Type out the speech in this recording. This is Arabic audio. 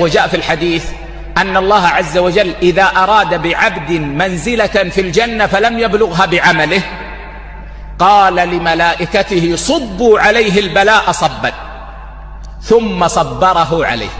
وجاء في الحديث أن الله عز وجل إذا أراد بعبد منزلة في الجنة فلم يبلغها بعمله. قال لملائكته صبوا عليه البلاء صبا ثم صبره عليه.